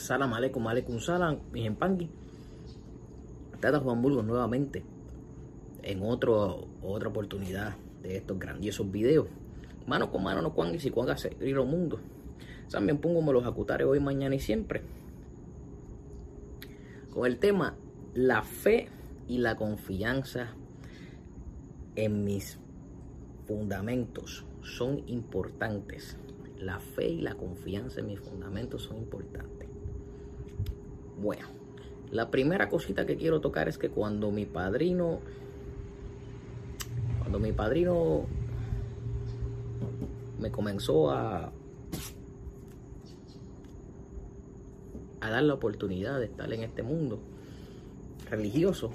Salam aleikum, aleikum salam, mis empangui. Tata Juan Burgos nuevamente en otro, otra oportunidad de estos grandiosos videos. Mano con mano no cuan y si cuan hace el mundo. También pongo los acutares hoy, mañana y siempre. Con el tema la fe y la confianza en mis fundamentos son importantes. La fe y la confianza en mis fundamentos son importantes. Bueno, la primera cosita que quiero tocar es que cuando mi padrino, cuando mi padrino me comenzó a, a dar la oportunidad de estar en este mundo religioso,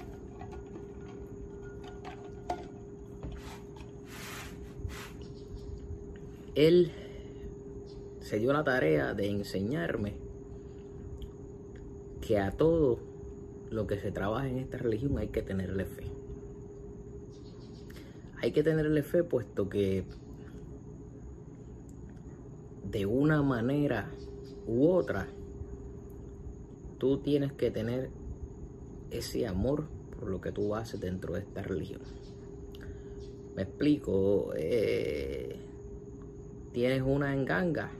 él se dio la tarea de enseñarme que a todo lo que se trabaja en esta religión hay que tenerle fe. Hay que tenerle fe puesto que de una manera u otra tú tienes que tener ese amor por lo que tú haces dentro de esta religión. Me explico. Eh, tienes una enganga.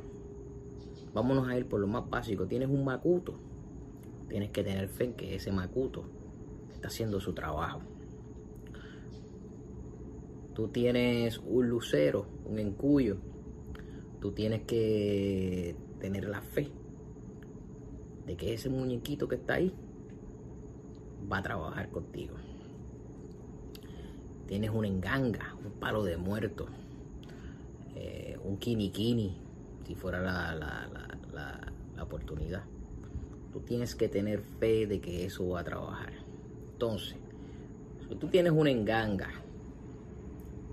Vámonos a ir por lo más básico. Tienes un macuto. Tienes que tener fe en que ese macuto está haciendo su trabajo. Tú tienes un lucero, un encuyo. Tú tienes que tener la fe de que ese muñequito que está ahí va a trabajar contigo. Tienes una enganga, un palo de muerto eh, un kini kini, si fuera la, la, la, oportunidad. Tú tienes que tener fe de que eso va a trabajar. Entonces, si tú tienes una enganga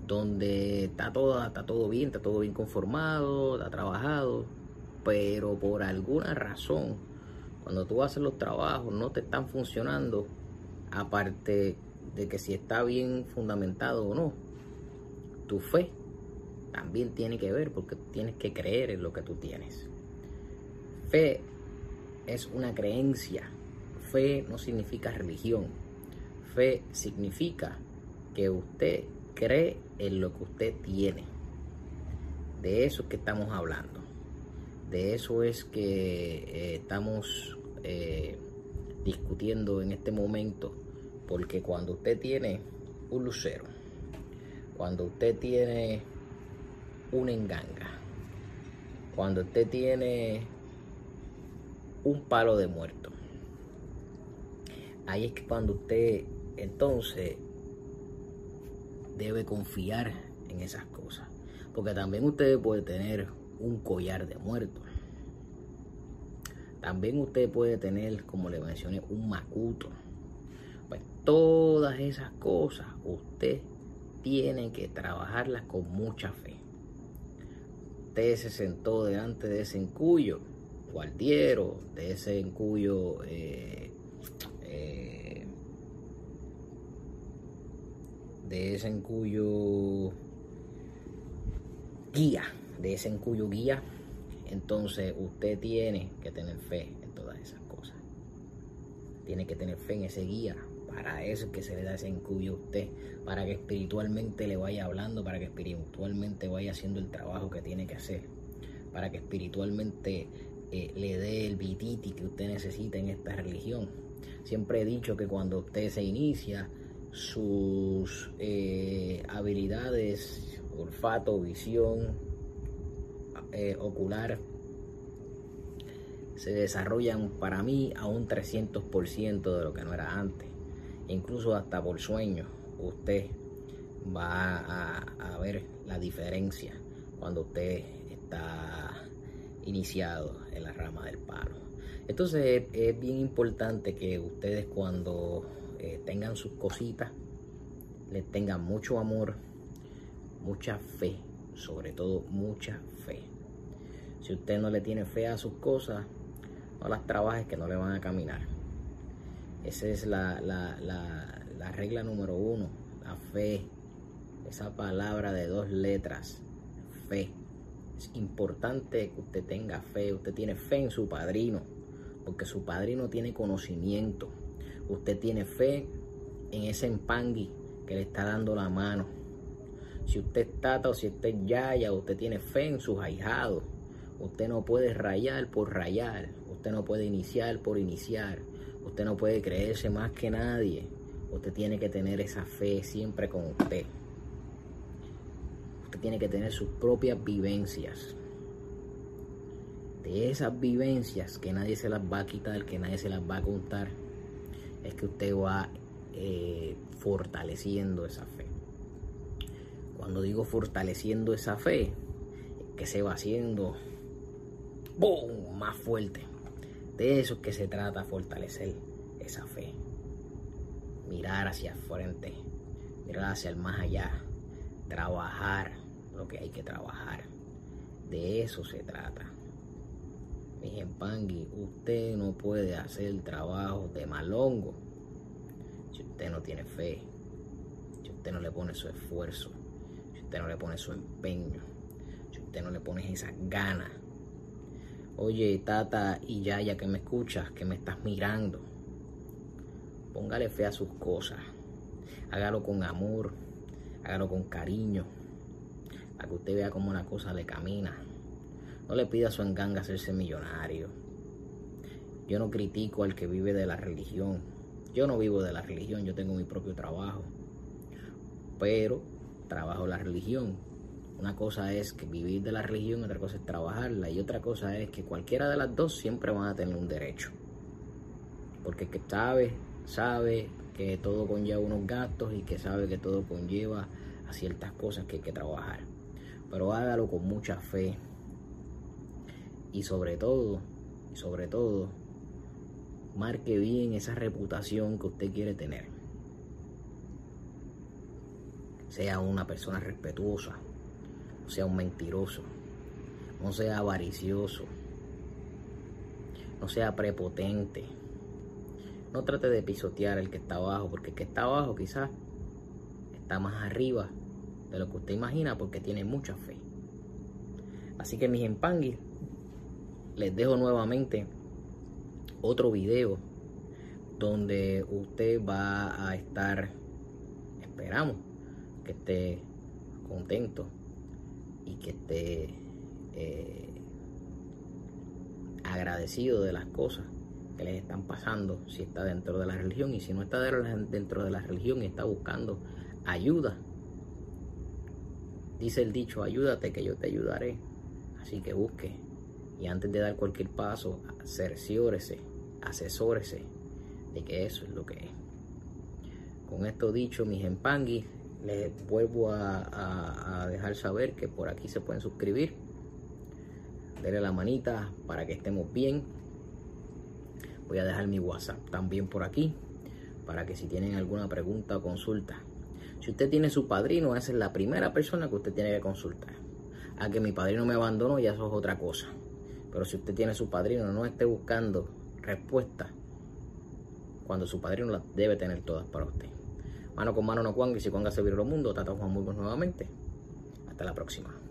donde está todo, está todo bien, está todo bien conformado, está trabajado, pero por alguna razón, cuando tú haces los trabajos no te están funcionando, aparte de que si está bien fundamentado o no, tu fe también tiene que ver porque tienes que creer en lo que tú tienes. Fe es una creencia. Fe no significa religión. Fe significa que usted cree en lo que usted tiene. De eso es que estamos hablando. De eso es que eh, estamos eh, discutiendo en este momento. Porque cuando usted tiene un lucero, cuando usted tiene una enganga. Cuando usted tiene un palo de muerto. Ahí es que cuando usted entonces debe confiar en esas cosas. Porque también usted puede tener un collar de muerto. También usted puede tener, como le mencioné, un macuto. Pues todas esas cosas usted tiene que trabajarlas con mucha fe usted se sentó delante de ese encuyo, guardiero, de ese encuyo eh, eh, de ese encuyo guía, de ese encuyo guía, entonces usted tiene que tener fe en todas esas cosas. Tiene que tener fe en ese guía, para eso que se le da ese encuyo a usted, para que espiritualmente le vaya hablando, para que espiritualmente vaya haciendo el trabajo que tiene que hacer, para que espiritualmente le dé el vititi que usted necesita en esta religión. Siempre he dicho que cuando usted se inicia, sus eh, habilidades, olfato, visión, eh, ocular, se desarrollan para mí a un 300% de lo que no era antes incluso hasta por sueño, usted va a, ver la diferencia cuando usted está iniciado en la rama del palo. Entonces es, bien importante que ustedes cuando eh, tengan sus cositas, les tengan mucho amor, mucha fe, sobre todo mucha fe. Si usted no le tiene fe a sus cosas, no las trabajes que no le van a caminar. Esa es la, regla número uno, la fe. Esa palabra de dos letras, fe. Es importante que usted tenga fe. Usted tiene fe en su padrino. porque su padrino tiene conocimiento. Usted tiene fe en ese empangui que le está dando la mano. Si usted es tata o si usted es yaya, usted tiene fe en sus ahijados. Usted no puede rayar por rayar. Usted no puede iniciar por iniciar. Usted no puede creerse más que nadie. Usted tiene que tener esa fe siempre con usted. Tiene que tener sus propias vivencias. De esas vivencias que nadie se las va a quitar, que nadie se las va a contar, es que usted va eh, fortaleciendo esa fe. Cuando digo fortaleciendo esa fe, que se va haciendo ¡boom! más fuerte. De eso es que se trata, fortalecer esa fe. Mirar hacia el frente, mirar hacia el más allá, trabajar lo que hay que trabajar. De eso se trata. Mi Pangui, usted no puede hacer trabajo de malongo si usted no tiene fe, si usted no le pone su esfuerzo, si usted no le pone su empeño, si usted no le pone esas ganas. Oye, Tata y Yaya que me escuchas, que me estás mirando, póngale fe a sus cosas, hágalo con amor, hágalo con cariño, para que usted vea cómo la cosa le camina. No le pida a su enganga hacerse millonario. Yo no critico al que vive de la religión. Yo no vivo de la religión, yo tengo mi propio trabajo. Pero trabajo la religión. Una cosa es que vivir de la religión, otra cosa es trabajarla. Y otra cosa es que cualquiera de las dos siempre van a tener un derecho. Porque que sabe, sabe que todo conlleva unos gastos y que sabe que todo conlleva a ciertas cosas que hay que trabajar. Pero hágalo con mucha fe, y sobre todo, y sobre todo, marque bien esa reputación que usted quiere tener. Sea una persona respetuosa, sea un mentiroso, no sea avaricioso, no sea prepotente. No trate de pisotear al que está abajo, porque el que está abajo quizás está más arriba de lo que usted imagina porque tiene mucha fe. Así que mis empanguis, les dejo nuevamente otro video donde usted va a estar, esperamos que esté contento y que esté eh, agradecido de las cosas que les están pasando si está dentro de la religión y si no está dentro de la religión y está buscando ayuda. Dice el dicho, ayúdate que yo te ayudaré. Así que busque y antes de dar cualquier paso, cerciórese, asesórese de que eso es lo que es. Con esto dicho, mis empanguis, les vuelvo a, dejar saber que por aquí se pueden suscribir. Denle la manita para que estemos bien. Voy a dejar mi WhatsApp también por aquí para que si tienen alguna pregunta o consulta. Si usted tiene su padrino, esa es la primera persona que usted tiene que consultar. A que mi padrino me abandonó, ya eso es otra cosa. Pero si usted tiene su padrino, no esté buscando respuestas cuando su padrino las debe tener todas para usted. Mano con mano no cuanga y si cuanga se viró el mundo, Tata Juan Burgos nuevamente. Hasta la próxima.